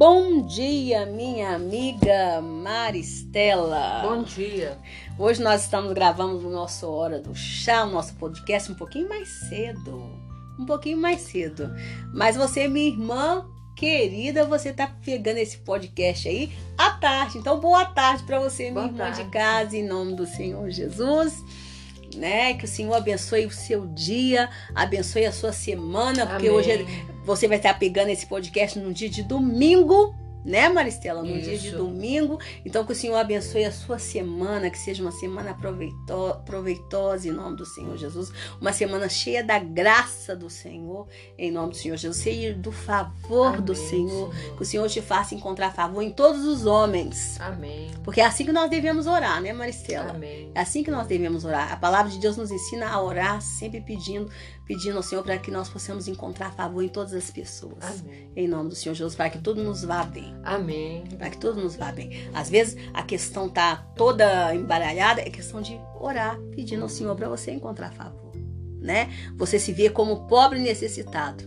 Bom dia, minha amiga Maristela. Bom dia. Hoje nós estamos gravando o nosso Hora do Chá, o nosso podcast um pouquinho mais cedo. Um pouquinho mais cedo. Mas você, minha irmã querida, você tá pegando esse podcast aí à tarde. Então, boa tarde para você, minha Boa irmã tarde. de casa, em nome do Senhor Jesus. Né? Que o Senhor abençoe o seu dia, abençoe a sua semana, porque Amém. hoje é você vai estar pegando esse podcast num dia de domingo, né, Maristela? Num dia de Isso. domingo. Então, que o Senhor abençoe a sua semana, que seja uma semana proveito- proveitosa em nome do Senhor Jesus. Uma semana cheia da graça do Senhor, em nome do Senhor Jesus. Cheia do favor do Amém, Senhor. Que o Senhor te faça encontrar favor em todos os homens. Amém. Porque é assim que nós devemos orar, né, Maristela? Amém. É assim que nós devemos orar. A palavra de Deus nos ensina a orar sempre pedindo, pedindo ao Senhor para que nós possamos encontrar favor em todas as pessoas. Amém. Em nome do Senhor Jesus, para que tudo nos vá bem. Amém. Para que tudo nos vá bem. Às vezes a questão tá toda embaralhada, é questão de orar, pedindo ao Senhor para você encontrar favor, né? Você se vê como pobre e necessitado.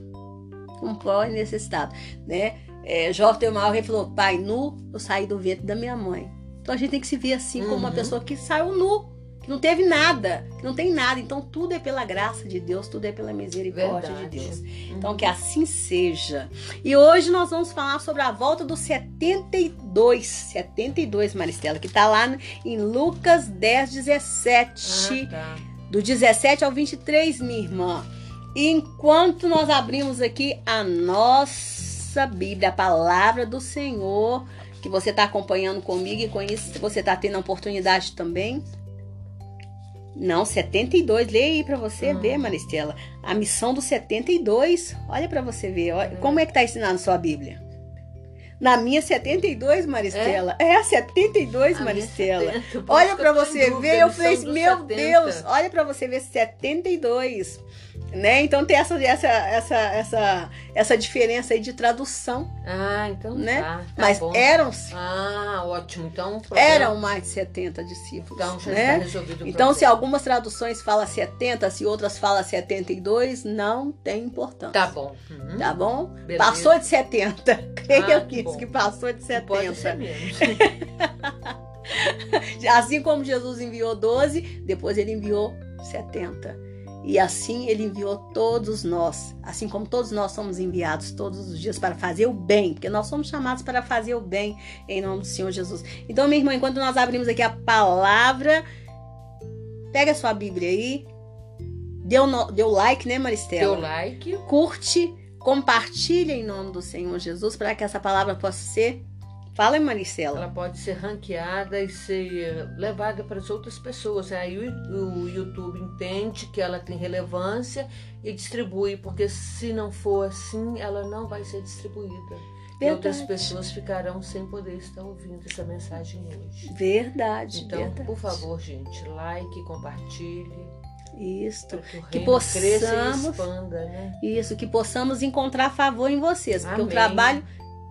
Como pobre e necessitado, né? É, Jó teve uma hora falou: Pai, nu, eu saí do ventre da minha mãe. Então a gente tem que se ver assim como uma Uhum. pessoa que saiu nu, que não teve nada, que não tem nada. Então tudo é pela graça de Deus, tudo é pela misericórdia Verdade. de Deus. Uhum. Então que assim seja. E hoje nós vamos falar sobre a volta do 72, 72, Maristela, que tá lá em Lucas 10, 17 Ah, tá. do 17 ao 23, minha irmã. Enquanto nós abrimos aqui a nossa Bíblia, a palavra do Senhor, que você está acompanhando comigo e com isso você está tendo a oportunidade também. Não, 72, leia aí para você Hum. ver, Maristela. A missão do 72, olha para você ver. Olha, Hum. como é que tá ensinando sua Bíblia? Na minha 72, Maristela. É, a 72, A Maristela. 70, por Olha pra em você ver, eu falei, dos meu 70. Deus, olha pra você ver 72, né? Então tem essa essa essa essa essa diferença aí de tradução, Ah, então né? tá. tá mas eram Ah, ótimo. Então, eram mais de 70 discípulos, Então já está né? resolvido o Então se algumas traduções falam 70, se outras falam 72, não tem importância. Tá bom. Uhum. Tá bom? Beleza. Passou de 70. Creia Ah, que que que passou de Não Pode 70. ser menos. Assim como Jesus enviou 12, depois ele enviou 70. E assim ele enviou todos nós, assim como todos nós somos enviados todos os dias para fazer o bem, porque nós somos chamados para fazer o bem em nome do Senhor Jesus. Então, minha irmã, enquanto nós abrimos aqui a palavra, pega a sua Bíblia aí, dê o no- o like, né, Maristela? Deu like. curte, compartilha em nome do Senhor Jesus para que essa palavra possa ser. Fala, Maricela. Ela pode ser ranqueada e ser levada para as outras pessoas. Aí o, YouTube entende que ela tem relevância e distribui, porque se não for assim, ela não vai ser distribuída. E outras Verdade. pessoas ficarão sem poder estar ouvindo essa mensagem hoje. Verdade, Então, verdade. por favor, gente, like, compartilhe, Isso. para que Que e possamos- expanda, né? Isso, que possamos encontrar favor em vocês, porque o Amém. trabalho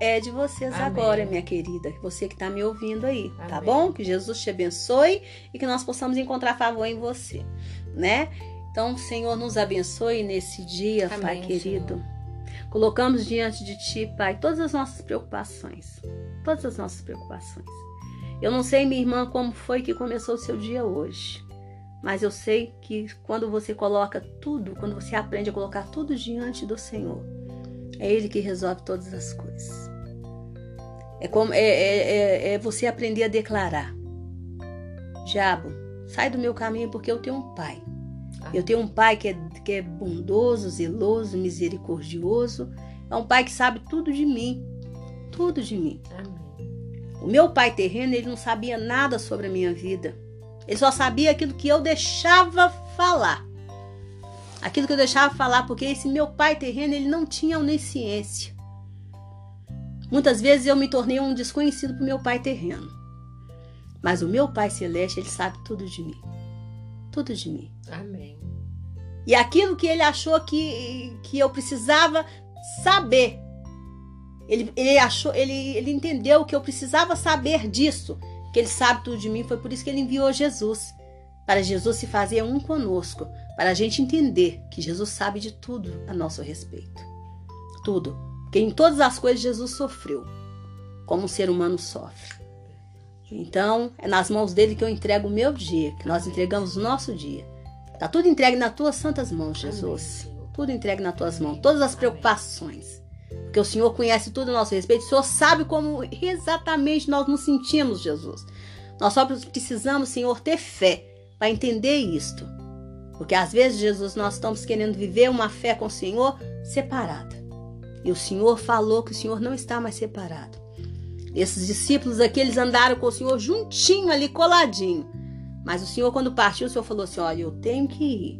é de vocês Amém. agora, minha querida. Você que está me ouvindo aí, tá Amém. bom? Que Jesus te abençoe e que nós possamos encontrar favor em você, né? Então, Senhor, nos abençoe nesse dia, Amém, Pai querido. Colocamos diante de Ti, Pai, todas as nossas preocupações. Todas as nossas preocupações. Eu não sei, minha irmã, como foi que começou o seu dia hoje. Mas eu sei que quando você coloca tudo, quando você aprende a colocar tudo diante do Senhor, é Ele que resolve todas as coisas. É como é, é, é- é você aprender a declarar: Diabo, sai do meu caminho porque eu tenho um pai. Eu tenho um pai que é, que é bondoso, zeloso, misericordioso. É um pai que sabe tudo de mim. Tudo de mim. Amém. O meu pai terreno, ele não sabia nada sobre a minha vida. Ele só sabia aquilo que eu deixava falar. Aquilo que eu deixava falar, porque esse meu pai terreno, ele não tinha onisciência. Muitas vezes eu me tornei um desconhecido para o meu pai terreno. Mas o meu pai celeste, ele sabe tudo de mim. Tudo de mim. Amém. E aquilo que ele achou que, que eu precisava saber, ele, ele achou, ele, ele entendeu que eu precisava saber disso, que ele sabe tudo de mim, foi por isso que ele enviou Jesus, para Jesus se fazer um conosco, para a gente entender que Jesus sabe de tudo a nosso respeito. Tudo. Porque em todas as coisas Jesus sofreu. como um ser humano sofre. Então, é nas mãos dele que eu entrego o meu dia, que nós entregamos o nosso dia. Tá tudo entregue nas tuas santas mãos, Jesus. Tudo entregue nas tuas mãos, todas as preocupações. Porque o Senhor conhece tudo a nosso respeito, o Senhor sabe como exatamente nós nos sentimos, Jesus. Nós só precisamos, Senhor, ter fé para entender isto. Porque às vezes, Jesus, nós estamos querendo viver uma fé com o Senhor separada. E o Senhor falou que o Senhor não está mais separado. Esses discípulos aqui, eles andaram com o Senhor juntinho ali, coladinho. Mas o Senhor, quando partiu, o Senhor falou assim: Olha, eu tenho que ir,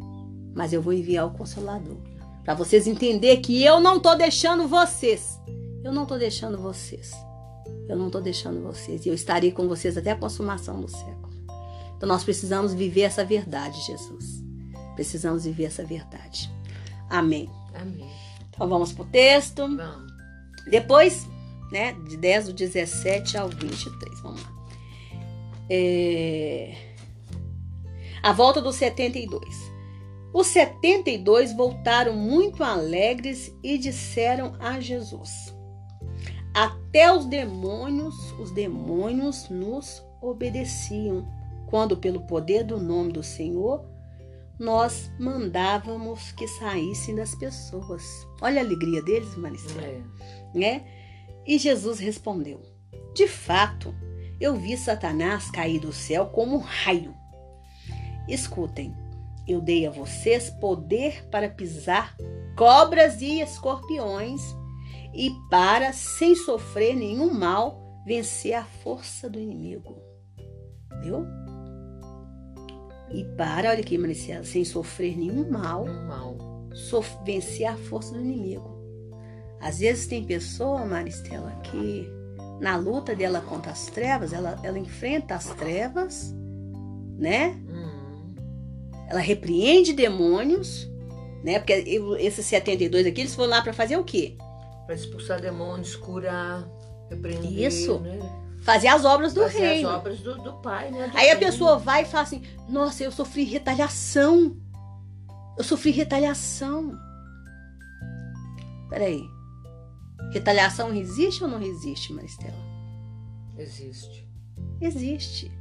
mas eu vou enviar o Consolador. Para vocês entenderem que eu não estou deixando vocês. Eu não estou deixando vocês. Eu não estou deixando vocês. E eu estarei com vocês até a consumação do século. Então nós precisamos viver essa verdade, Jesus. Precisamos viver essa verdade. Amém. Amém. Então vamos para o texto. Vamos. Depois, né, de 10 do 17 ao 23. Vamos lá. É... A volta dos 72. Os 72 voltaram muito alegres e disseram a Jesus: Até os demônios, os demônios nos obedeciam, quando pelo poder do nome do Senhor nós mandávamos que saíssem das pessoas. Olha a alegria deles, Maricela. É. Né? E Jesus respondeu: De fato, eu vi Satanás cair do céu como um raio. Escutem, eu dei a vocês poder para pisar cobras e escorpiões e para, sem sofrer nenhum mal, vencer a força do inimigo. Viu? E para, olha aqui, Maricela, sem sofrer nenhum mal, Um mal. sof- vencer a força do inimigo. Às vezes tem pessoa, Maristela, que na luta dela contra as trevas, ela, ela enfrenta as trevas, né? Hum. Ela repreende demônios, né? Porque esses 72 aqui, eles foram lá para fazer o quê? Para expulsar demônios, curar, repreender. Isso. Né? Fazer as obras do Fazer reino. as obras do, do Pai, né? Do Aí a reino. pessoa vai e fala assim: Nossa, eu sofri retaliação. Eu sofri retaliação. Peraí. Retaliação existe ou não existe, Maristela? Existe. Existe.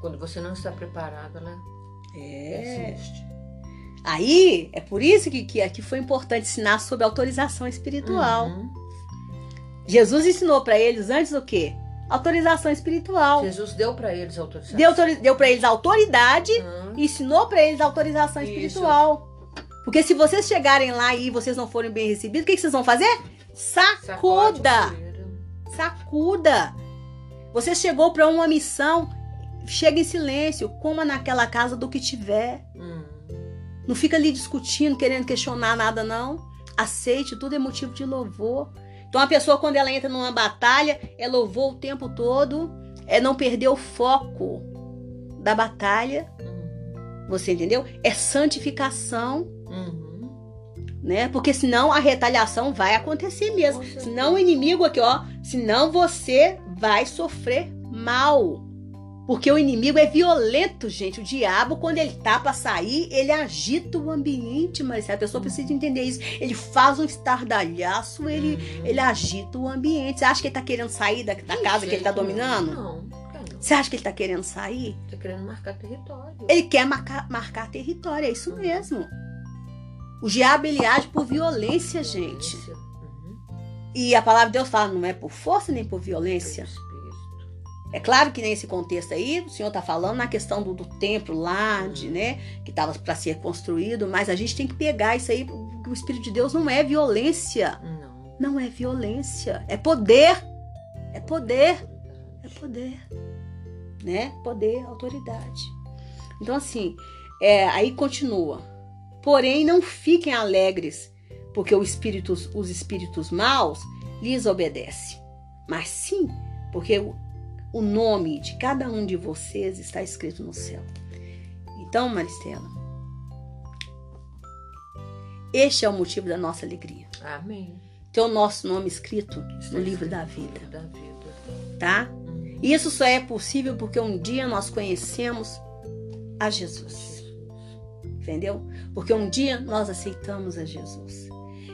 Quando você não está preparado, ela É. existe. Aí, é por isso que, que aqui foi importante ensinar sobre autorização espiritual. Uhum. Jesus ensinou para eles antes o quê? Autorização espiritual. Jesus deu para eles autorização. Deu, deu para eles autoridade e ensinou para eles autorização Isso. espiritual. Porque se vocês chegarem lá e vocês não forem bem recebidos, o que, que vocês vão fazer? Sacuda! Sacuda! Você chegou para uma missão, chega em silêncio, coma naquela casa do que tiver. Hum. Não fica ali discutindo, querendo questionar nada, não. Aceite, tudo é motivo de louvor. Então a pessoa, quando ela entra numa batalha, é louvor o tempo todo, é não perder o foco da batalha. Hum. Você entendeu? É santificação, Uhum. né? Porque senão a retaliação vai acontecer mesmo. Senão o inimigo aqui, ó, senão você vai sofrer mal. Porque o inimigo é violento, gente. O diabo, quando ele tá pra sair, ele agita o ambiente, mas a pessoa precisa entender isso. Ele faz um estardalhaço, ele, Uhum. ele agita o ambiente. Você acha que ele tá querendo sair da, da casa que ele tá dominando? Não. Você acha que ele tá querendo sair? Tá querendo marcar território. Ele quer marcar, marcar território, é isso mesmo. O diabo, ele age por violência, gente. Uhum. E a palavra de Deus fala, não é por força nem por violência. É claro que nesse contexto aí, o Senhor está falando na questão do, do templo lá, de, né, que estava para ser construído, mas a gente tem que pegar isso aí, porque o Espírito de Deus não é violência. Não. Não é violência, é poder. É poder, é poder. Né? Poder, autoridade. Então, assim, é, aí continua. Porém, não fiquem alegres, porque o espírito, os espíritos maus lhes obedecem. Mas sim, porque o, nome de cada um de vocês está escrito no céu. Então, Maristela, este é o motivo da nossa alegria. Amém. Ter o nosso nome escrito no livro escrito da vida, da vida. tá? Uhum. Isso só é possível porque um dia nós conhecemos a Jesus. Jesus. Entendeu? Porque um dia nós aceitamos a Jesus.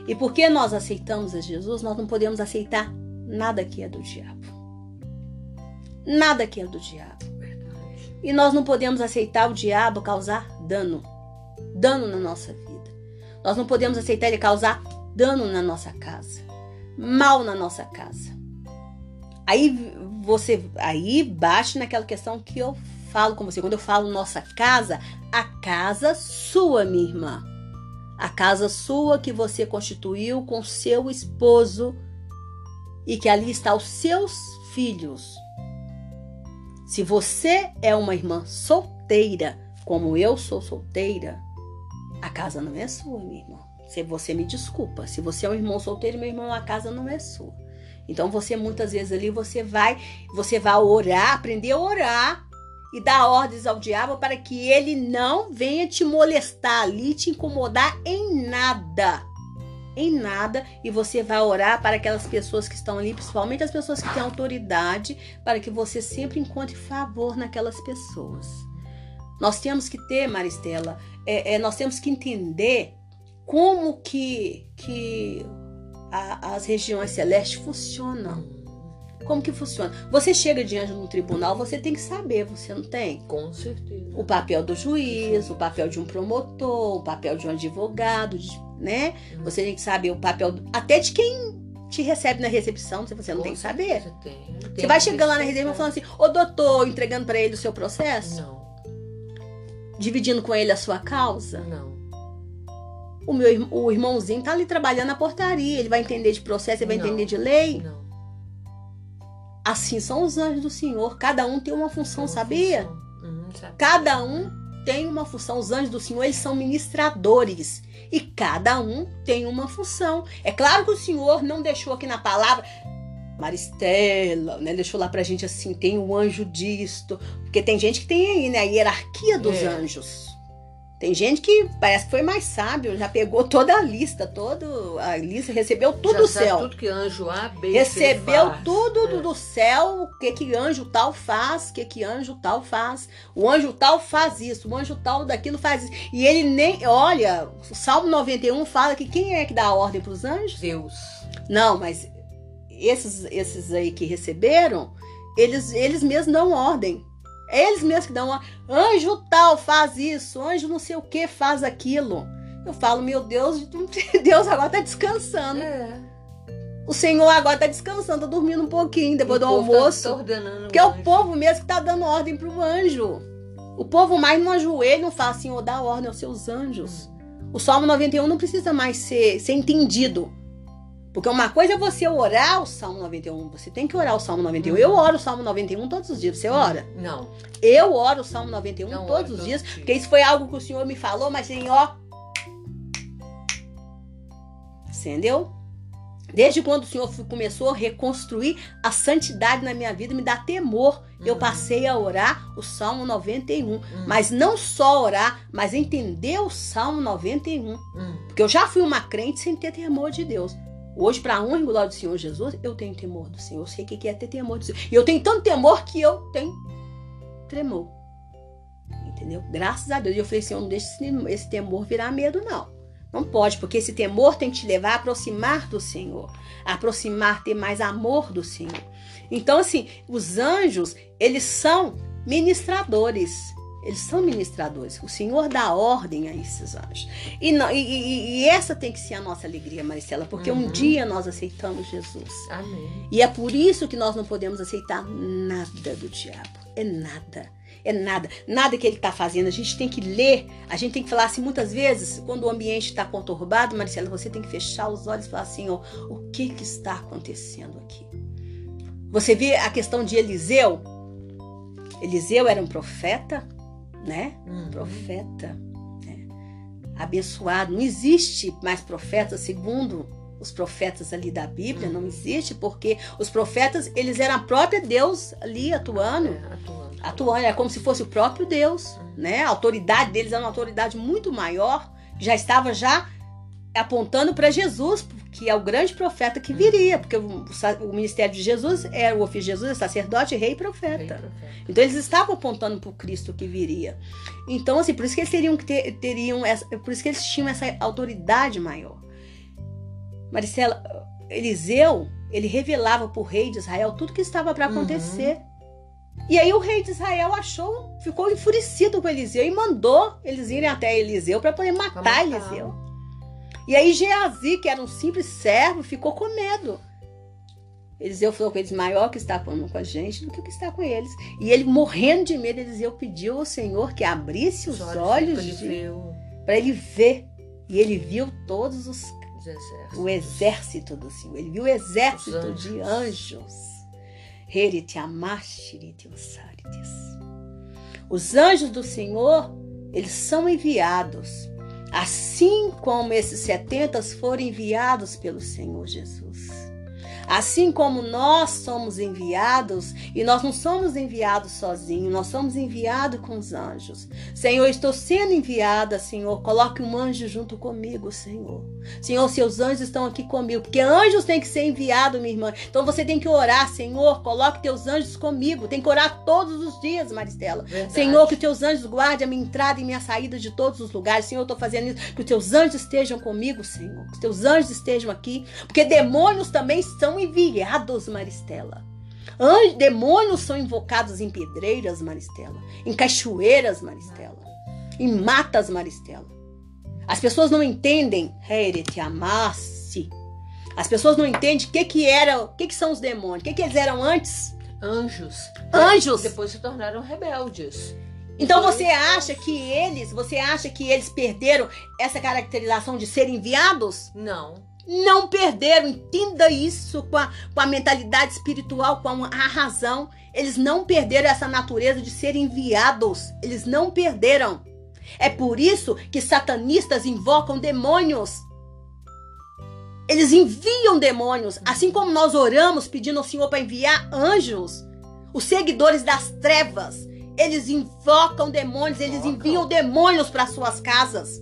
E porque nós aceitamos a Jesus, nós não podemos aceitar nada que é do diabo. Nada que é do diabo. E nós não podemos aceitar o diabo causar dano, dano na nossa vida. Nós não podemos aceitar ele causar dano na nossa casa, mal na nossa casa. Aí você aí bate naquela questão que eu falo com você. Quando eu falo nossa casa, a casa sua, minha irmã. A casa sua que você constituiu com seu esposo e que ali está os seus filhos. Se você é uma irmã solteira, como eu sou solteira, a casa não é sua, minha irmã. Se você me desculpa, se você é um irmão solteiro, meu irmão, a casa não é sua. Então você muitas vezes ali você vai, você vai orar, aprender a orar e dar ordens ao diabo para que ele não venha te molestar ali, te incomodar em nada. Em nada, e você vai orar para aquelas pessoas que estão ali, principalmente as pessoas que têm autoridade, para que você sempre encontre favor naquelas pessoas. Nós temos que ter, Maristela, é, é, nós temos que entender como que, que a, as regiões celestes funcionam. Como que funciona? Você chega diante de um tribunal, você tem que saber, você não tem? Com certeza. O papel do juiz, o papel de um promotor, o papel de um advogado, de- né? Você tem que saber o papel até de quem te recebe na recepção, se você não tem que saber. tem. Você Tem vai chegando lá na recepção falando assim, ô doutor, entregando para ele o seu processo, Não, dividindo com ele a sua causa. não. O meu o irmãozinho tá ali trabalhando na portaria, ele vai entender de processo, ele vai Não. entender de lei. Não. Assim são os anjos do Senhor, cada um tem uma função, Uma sabia? função. Uhum, sabia. Cada um tem uma função. Os anjos do Senhor, eles são ministradores. E cada um tem uma função. É claro que o Senhor não deixou aqui na palavra, Maristela, né? Deixou lá pra gente assim, tem o anjo disto. Porque tem gente que tem aí, né? A hierarquia dos É. anjos. Tem gente que parece que foi mais sábio, já pegou toda a lista, toda a lista, recebeu tudo Já do céu. Tudo que anjo A, B, Recebeu faz. tudo do, É. do céu, o que que anjo tal faz, o que que anjo tal faz. O anjo tal faz isso, o anjo tal daquilo faz isso. E ele nem, olha, o Salmo 91 fala que quem é que dá a ordem para os anjos? Deus. Não, mas esses esses aí que receberam, eles eles mesmos dão ordem. Eles mesmos que dão ordem. Anjo tal faz isso, anjo não sei o que faz aquilo. Eu falo, meu Deus, Deus agora tá descansando. É. O Senhor agora tá descansando, tá dormindo um pouquinho depois do O povo tá- almoço. tá ordenando Porque é o povo mesmo que tá dando ordem pro anjo. O povo mais não ajoelha, não fala assim, ou dá ordem aos seus anjos. O Salmo 91 não precisa mais ser, ser entendido. Porque uma coisa é você orar o Salmo 91. Você tem que orar o Salmo 91. Eu oro o Salmo 91 todos os dias. Você ora? Não. Eu oro o Salmo 91 Não todos os dias. Porque isso foi algo que o Senhor me falou, mas ó. Entendeu? Desde quando o Senhor começou a reconstruir a santidade na minha vida, me dá temor. Eu Uhum. passei a orar o Salmo 91. Hum. Mas não só orar, mas entender o Salmo 91. Hum. Porque eu já fui uma crente sem ter temor de Deus. Hoje, para a honra e glória do Senhor Jesus, eu tenho temor do Senhor. Eu sei o que é ter temor do Senhor. E eu tenho tanto temor que eu tenho tremor. Entendeu? Graças a Deus. E eu falei eu não deixo esse- temor virar medo, não. Não pode, porque esse temor tem que te levar a aproximar do Senhor, aproximar, ter mais amor do Senhor. Então, assim, os anjos, eles são ministradores. Eles são ministradores. O Senhor dá ordem a esses anjos. E, não- e- e- e essa tem que ser a nossa alegria, Maricela, porque um Uhum. dia nós aceitamos Jesus. Amém. E é por isso que nós não podemos aceitar nada do diabo. É nada. É nada. Nada que ele está fazendo. A gente tem que ler. A gente tem que falar assim, muitas vezes, quando o ambiente está conturbado, Maricela, você tem que fechar os olhos e falar assim, ó, o que, que está acontecendo aqui? Você vê a questão de Eliseu? Eliseu era um profeta, né? Hum. profeta né? abençoado. Não existe mais profeta segundo os profetas ali da Bíblia, não existe, porque os profetas, eles eram a própria Deus ali atuando. É, atuando. Atuando, era como se fosse o próprio Deus, né? A autoridade deles era uma autoridade muito maior, já estava já apontando para Jesus, que é o grande profeta que viria, porque o, o ministério de Jesus era o ofício de Jesus, é sacerdote, rei e Rei profeta. profeta. Então eles estavam apontando para o Cristo que viria. Então, assim, por isso que eles teriam que ter, teriam essa, por isso que eles tinham essa autoridade maior. Maricela, Eliseu, ele revelava para o rei de Israel tudo que estava para Uhum. acontecer. E aí o rei de Israel achou, ficou enfurecido com Eliseu e mandou eles irem até Eliseu para poder matar, matar Eliseu. E aí Geazi, que era um simples servo, ficou com medo. Eliseu falou com eles, maior que está com a gente do que o que está com eles. E ele, morrendo de medo, Eliseu pediu ao Senhor que abrisse os, os olhos, para ele, ver. E ele viu todos os, os o exército do Senhor. Ele viu o exército anjos. de anjos. Os anjos do Senhor, eles são enviados, assim como esses setentas foram enviados pelo Senhor Jesus. Assim como nós somos enviados, e nós não somos enviados sozinhos, nós somos enviados com os anjos. Senhor, estou sendo enviada, Senhor. Coloque um anjo junto comigo, Senhor. Senhor, seus anjos estão aqui comigo, porque anjos têm que ser enviados, minha irmã. Então você tem que orar, Senhor, coloque teus anjos comigo. Tem que orar todos os dias, Maristela. Verdade. Senhor, que teus anjos guardem a minha entrada e minha saída de todos os lugares. Senhor, eu estou fazendo isso. Que os teus anjos estejam comigo, Senhor. Que os teus anjos estejam aqui. Porque demônios também são enviados, Maristela. Anjos, demônios são invocados em pedreiras, Maristela. Em cachoeiras, Maristela. Em matas, Maristela. As pessoas não entendem amasse. As pessoas não entendem o que que era, o que que são os demônios, o que que eles eram antes? Anjos. Anjos. Depois se tornaram rebeldes. Então você acha que eles, você acha que eles perderam essa caracterização de serem enviados? Não. Não perderam, entenda isso com a, com a mentalidade espiritual, com a, a razão. Eles não perderam essa natureza de serem enviados. Eles não perderam. É por isso que satanistas invocam demônios. Eles enviam demônios, assim como nós oramos pedindo ao Senhor para enviar anjos. Os seguidores das trevas, eles invocam demônios, eles enviam demônios para suas casas.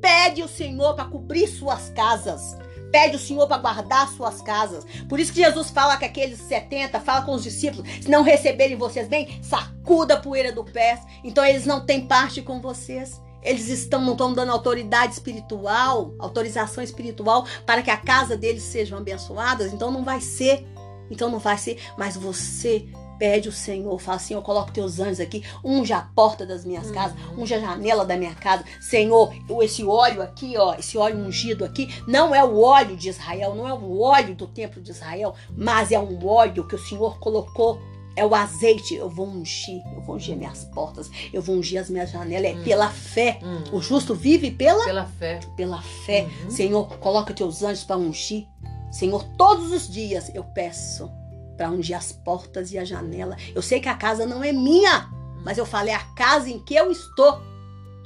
Pede o Senhor para cobrir suas casas. Pede o Senhor para guardar suas casas. Por isso que Jesus fala que aqueles 70, fala com os discípulos, se não receberem vocês bem, sacuda a poeira do pé. Então eles não têm parte com vocês. Eles estão, não estão dando autoridade espiritual, autorização espiritual para que a casa deles sejam abençoadas. Então não vai ser. Então não vai ser. Mas você Pede o Senhor, fala assim: eu coloco teus anjos aqui, unja a porta das minhas uhum. casas, unja a janela da minha casa. Senhor, esse óleo aqui, ó, esse óleo ungido aqui, não é o óleo de Israel, não é o óleo do templo de Israel, mas é um óleo que o Senhor colocou é o azeite, eu vou ungir, eu vou ungir minhas portas, eu vou ungir as minhas janelas, é hum. pela fé. Hum. O justo vive pela pela fé. Pela fé. Uhum. Senhor, coloca teus anjos para ungir. Senhor, todos os dias eu peço para ungir as portas e a janela. Eu sei que a casa não é minha, mas eu falei a casa em que eu estou.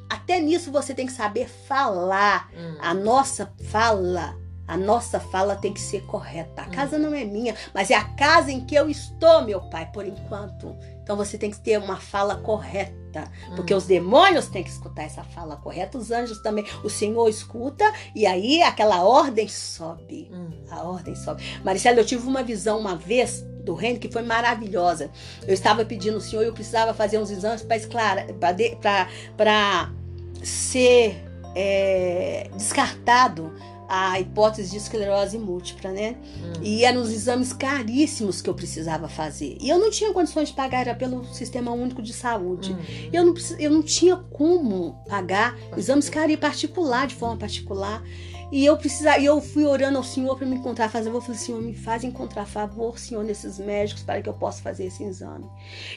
Até nisso você tem que saber falar. Hum. A nossa fala, a nossa fala tem que ser correta. A hum. casa não é minha, mas é a casa em que eu estou, meu pai, por enquanto. Então você tem que ter uma fala correta, porque hum. os demônios têm que escutar essa fala correta, os anjos também. O Senhor escuta e aí aquela ordem sobe. Hum. A ordem sobe. Maricela, eu tive uma visão uma vez do reino que foi maravilhosa. Eu estava pedindo ao Senhor, eu precisava fazer uns exames para ser é, descartado a hipótese de esclerose múltipla, né? Hum. E eram os exames caríssimos que eu precisava fazer. E eu não tinha condições de pagar, era pelo Sistema Único de Saúde. Hum. Eu, não, eu não tinha como pagar exames caríssimos, particular, de forma particular. E eu precisava, eu fui orando ao Senhor para me encontrar fazer. Eu falei, Senhor, me faz encontrar favor, Senhor, nesses médicos para que eu possa fazer esse exame.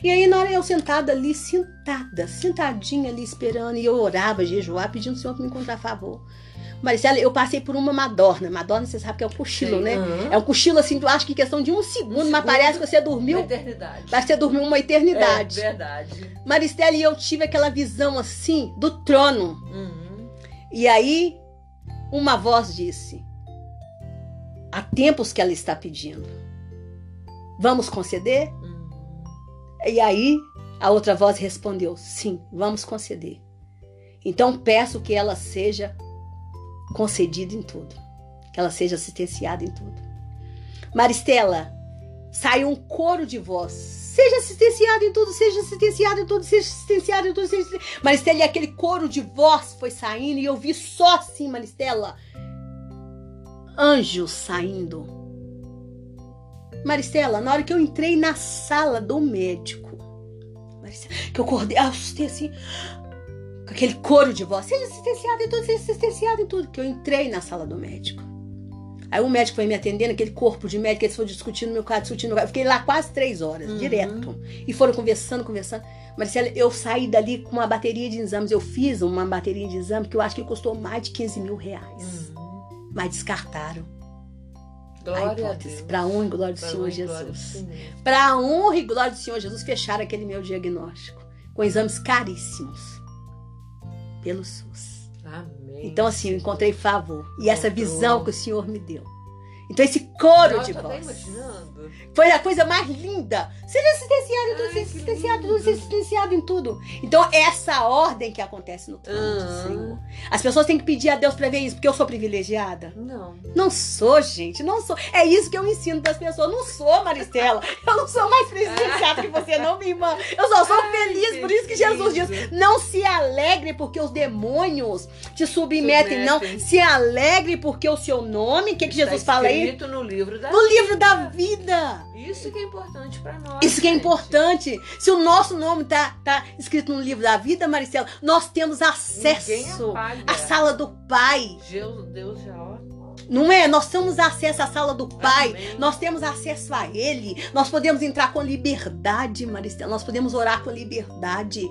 E aí, na hora eu sentada ali, sentada, sentadinha ali esperando, e eu orava, jejuar, pedindo ao Senhor para me encontrar favor. Maricela, eu passei por uma Madorna. Madorna, você sabe que é um cochilo, Sim, né? É um cochilo assim, tu acha que questão de um segundo, um segundo mas parece que você dormiu. Uma eternidade. Parece que você dormiu uma eternidade. É verdade. Maristela, e eu tive aquela visão assim do trono. Uhum. E aí, uma voz disse: Há tempos que ela está pedindo. Vamos conceder? Uhum. E aí, a outra voz respondeu: Sim, vamos conceder. Então peço que ela seja concedida em tudo. Que ela seja assistenciada em tudo. Maristela, sai um coro de voz. Seja assistenciada em tudo, seja assistenciada em tudo, seja assistenciada em tudo. Seja... Maristela, e aquele coro de voz foi saindo e eu vi só assim, Maristela, anjos saindo. Maristela, na hora que eu entrei na sala do médico, Maricela. Que eu acordei, assustei assim, com aquele coro de voz. Seja assistenciado em tudo, seja assistenciado em tudo. Que eu entrei na sala do médico. Aí o médico foi me atendendo, aquele corpo de médico, eles foram discutindo meu caso, discutindo meu caso. Fiquei lá quase três horas, uhum. direto. E foram conversando, conversando. Marcela, eu saí dali com uma bateria de exames. Eu fiz uma bateria de exames que eu acho que custou mais de 15 mil reais. Uhum. Mas descartaram. Glória a, hipótese. Para honra e glória do pra Senhor Jesus. Para honra e glória do Senhor Jesus, fecharam aquele meu diagnóstico. Com exames caríssimos. Pelo SUS. Amém. Então, assim, eu encontrei favor. E essa visão que o Senhor me deu. Então, esse coro Nossa, de voz. imaginando. Foi a coisa mais linda. Seja assistenciado em tudo, seja tudo, seja em tudo. Então, essa ordem que acontece no trono uhum. do Senhor. As pessoas têm que pedir a Deus para ver isso, porque eu sou privilegiada. Não. Não sou, gente. Não sou. É isso que eu ensino para as pessoas. Não sou, Maristela. Eu não sou mais privilegiada que você, não, minha irmã. Eu só sou Ai, feliz. Por isso que Jesus diz: não se alegre porque os demônios te submetem. submetem. Não. Se alegre porque o seu nome. O que, que Jesus fala aí? escrito no livro da no vida. livro da vida. Isso que é importante para nós. Isso que é importante. Se o nosso nome tá, tá escrito no livro da vida, Maricela, nós temos acesso à sala do Pai. Deus já não é? Nós temos acesso à sala do Pai, Amém. nós temos acesso a Ele, nós podemos entrar com liberdade, Maristela, nós podemos orar com liberdade.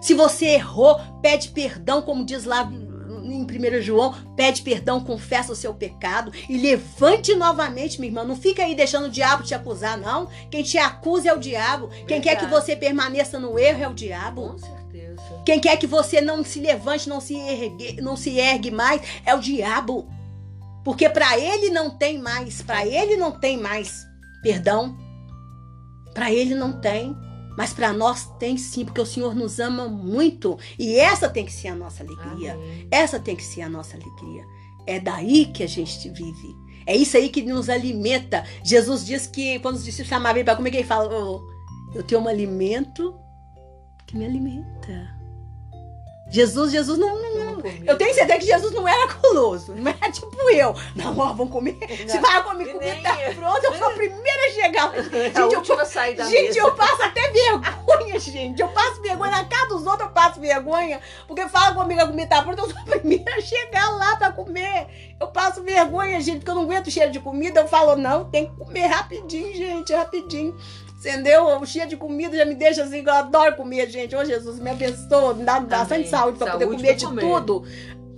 Se você errou, pede perdão, como diz lá em 1 João, pede perdão, confessa o seu pecado e levante novamente, minha irmã. Não fica aí deixando o diabo te acusar, não. Quem te acusa é o diabo. Verdade. Quem quer que você permaneça no erro é o diabo. Com certeza. Quem quer que você não se levante, não se ergue, não se ergue mais é o diabo. Porque para ele não tem mais, para ele não tem mais perdão. Para ele não tem. Mas para nós tem sim, porque o Senhor nos ama muito. E essa tem que ser a nossa alegria. Amém. Essa tem que ser a nossa alegria. É daí que a gente vive. É isso aí que nos alimenta. Jesus diz que quando os discípulos chamavam ele para comer, ele fala: oh, Eu tenho um alimento que me alimenta. Jesus, Jesus não, não, não eu tenho certeza que Jesus não era guloso, não é tipo eu. Não, ó, vamos comer. Se vai comer comida tá pronta, eu sou a primeira a chegar. Gente, a eu, eu sair da gente, mesa. eu passo até vergonha, gente. Eu passo vergonha na casa dos outros, eu passo vergonha, porque fala comigo a comida tá pronta, eu sou a primeira a chegar lá para comer. Eu passo vergonha, gente, porque eu não aguento cheiro de comida. Eu falo, não, tem que comer rapidinho, gente, rapidinho. Entendeu? O cheio de comida já me deixa assim, eu adoro comer, gente. Ô Jesus, me abençoa, me dá bastante saúde para poder comer de comer. tudo.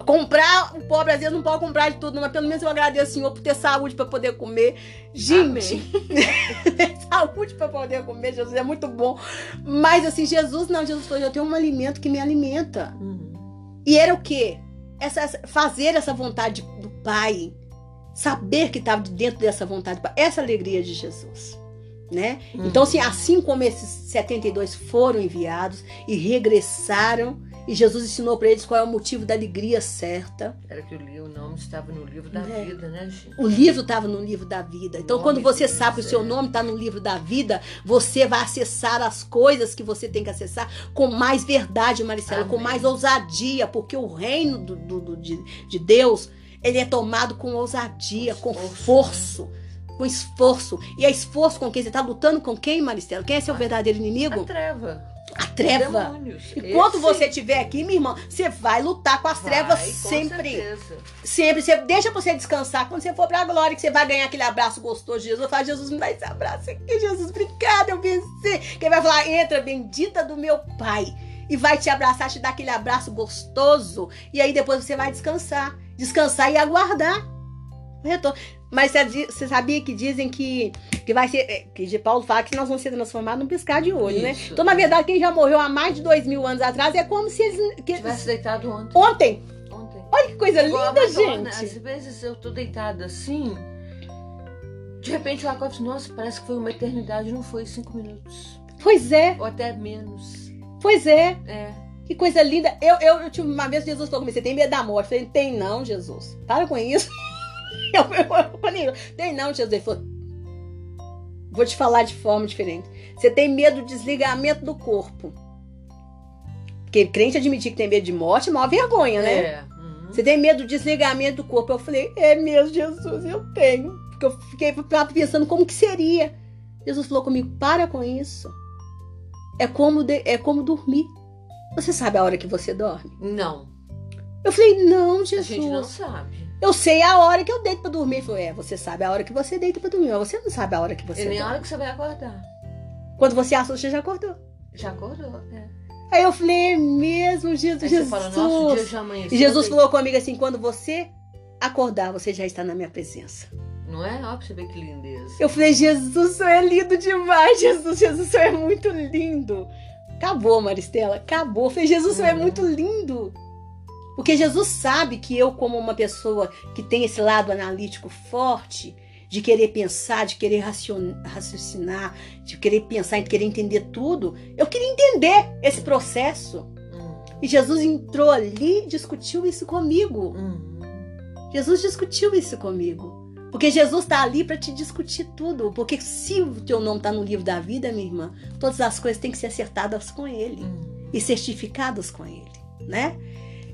Comprar, o pobre às vezes não pode comprar de tudo, mas pelo menos eu agradeço ao Senhor por ter saúde para poder comer. Gente, saúde para poder comer, Jesus, é muito bom. Mas assim, Jesus, não, Jesus falou, eu tenho um alimento que me alimenta. Uhum. E era o quê? Essa, fazer essa vontade do Pai. Saber que estava dentro dessa vontade do Pai. Essa alegria de Jesus né? Uhum. Então, assim, assim como esses 72 foram enviados e regressaram, e Jesus ensinou para eles qual é o motivo da alegria certa. Era que o nome estava no livro da é. vida, né, gente? O livro estava no livro da vida. Então, quando você sabe que o seu nome está no livro da vida, você vai acessar as coisas que você tem que acessar com mais verdade, Maricela, Amém. com mais ousadia, porque o reino do, do, do de, de Deus ele é tomado com ousadia, com, com força. Né? Com esforço. E é esforço com quem você está lutando com quem, Maristela? Quem é seu verdadeiro inimigo? A treva. A treva. Demônios. Enquanto Esse... você estiver aqui, minha irmã, você vai lutar com as vai, trevas sempre. Sempre. Você deixa você descansar. Quando você for pra glória, que você vai ganhar aquele abraço gostoso de Jesus. Fala, Jesus, me dá esse abraço aqui, Jesus. Obrigada, eu venci. Quem vai falar, entra, bendita do meu Pai. E vai te abraçar, te dar aquele abraço gostoso. E aí depois você vai descansar. Descansar e aguardar retorno. Mas você sabia que dizem que, que vai ser. É, que de Paulo fala que nós vamos ser transformados num piscar de olho, né? Isso. né? Então, na verdade, quem já morreu há mais de dois mil anos atrás é como se eles. Que, Tivesse deitado ontem. Ontem. Ontem. Olha que coisa linda, Madonna, gente. Às vezes eu tô deitada assim. De repente eu acordo nossa, parece que foi uma eternidade, não foi cinco minutos. Pois é. Ou até menos. Pois é. É. Que coisa linda. Eu, eu, eu tive uma vez Jesus falou comigo, você tem medo da morte? Eu falei, tem não, Jesus. Para com isso. Eu, falei, tem não, Jesus. Ele falou, vou te falar de forma diferente. Você tem medo do desligamento do corpo. Porque crente admitir que tem medo de morte é maior vergonha, né? É. Uhum. Você tem medo do desligamento do corpo. Eu falei, é mesmo, Jesus, eu tenho. Porque eu fiquei pensando como que seria. Jesus falou comigo, para com isso. é como, de, é como dormir. Você sabe a hora que você dorme? Não. Eu falei, não, Jesus. A gente não sabe. Eu sei a hora que eu deito pra dormir. Ele falou, é, você sabe a hora que você deita pra dormir, mas você não sabe a hora que você e nem dorme. a hora que você vai acordar. Quando você assusta, você já acordou. Já acordou, é. Aí eu falei, é mesmo, Jesus. Aí você fala, nossa, o dia já amanheceu. E Jesus falou comigo assim, quando você acordar, você já está na minha presença. Não é? Ó, pra você ver que lindeza. Eu falei, Jesus, o senhor é lindo demais, Jesus, Jesus, o senhor é muito lindo. Acabou, Maristela, acabou. Eu falei, Jesus, o senhor é Uhum. muito lindo. Porque Jesus sabe que eu, como uma pessoa que tem esse lado analítico forte, de querer pensar, de querer raciocinar, de querer pensar, de querer entender tudo, eu queria entender esse processo. Hum, E Jesus entrou ali e discutiu isso comigo. hum. Jesus discutiu isso comigo. Porque Jesus está ali para te discutir tudo. Porque se o teu nome está no livro da vida, minha irmã, todas as coisas têm que ser acertadas com Ele Hum. e certificadas com Ele, né?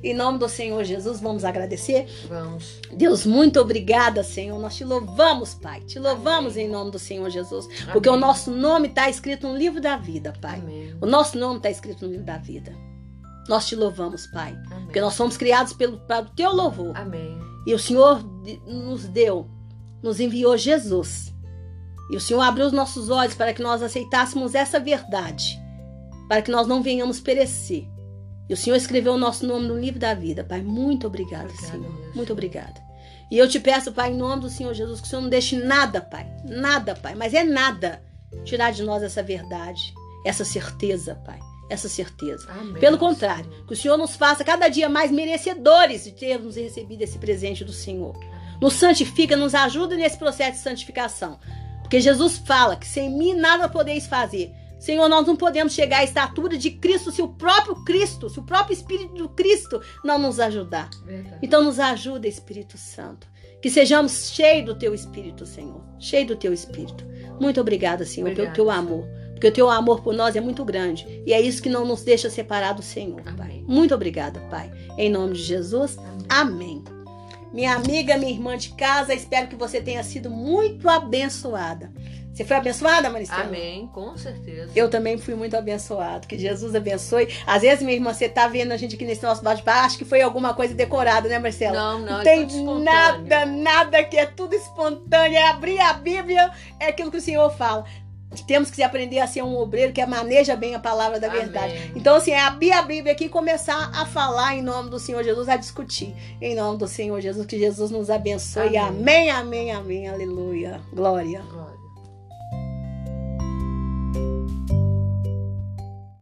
Em nome do Senhor Jesus, vamos agradecer. Vamos. Deus, muito obrigada, Senhor. Nós te louvamos, Pai. Te louvamos em nome do Senhor Jesus. Porque Amém. o nosso nome está escrito no livro da vida, Pai. Amém. O nosso nome está escrito no livro da vida. Nós te louvamos, Pai. Amém. Porque nós fomos criados pelo, para o teu louvor. Amém. E o Senhor nos deu, nos enviou Jesus. E o Senhor abriu os nossos olhos para que nós aceitássemos essa verdade, para que nós não venhamos perecer. E o Senhor escreveu o nosso nome no livro da vida, Pai. Muito obrigada, Obrigada, Senhor. meu Muito obrigada. E eu te peço, Pai, em nome do Senhor Jesus, que o Senhor não deixe nada, Pai. Nada, Pai. Mas é nada tirar de nós essa verdade, essa certeza, Pai. Essa certeza. Amém. Pelo contrário, Senhor. que o Senhor nos faça cada dia mais merecedores de termos recebido esse presente do Senhor. Nos santifica, nos ajuda nesse processo de santificação. Porque Jesus fala que sem mim nada podeis fazer. Senhor, nós não podemos chegar à estatura de Cristo se o próprio Cristo, se o próprio Espírito do Cristo não nos ajudar. Verdade. Então nos ajuda, Espírito Santo. Que sejamos cheios do teu Espírito, Senhor. Cheio do teu Espírito. Muito obrigada, Senhor, pelo Obrigada, teu Senhor. amor. Porque o teu amor por nós é muito grande. E é isso que não nos deixa separar do Senhor, Pai. Amém. Muito obrigada, Pai. Em nome de Jesus. Amém. Amém. Minha amiga, minha irmã de casa, espero que você tenha sido muito abençoada. Você foi abençoada, Maristela? Amém, com certeza. Eu também fui muito abençoado. Que Jesus abençoe. Às vezes, minha irmã, você tá vendo a gente aqui nesse nosso bate-papo, acho que foi alguma coisa decorada, né, Marcela? Não, não, Não é tem tudo espontâneo. nada, nada que é tudo espontâneo. É abrir a Bíblia, é aquilo que o Senhor fala. Temos que aprender a ser um obreiro que maneja bem a palavra da Amém. verdade. Então, assim, é abrir a Bíblia aqui e começar a falar em nome do Senhor Jesus, a discutir em nome do Senhor Jesus. Que Jesus nos abençoe. Amém. Amém, amém, amém. Aleluia. Glória. Glória.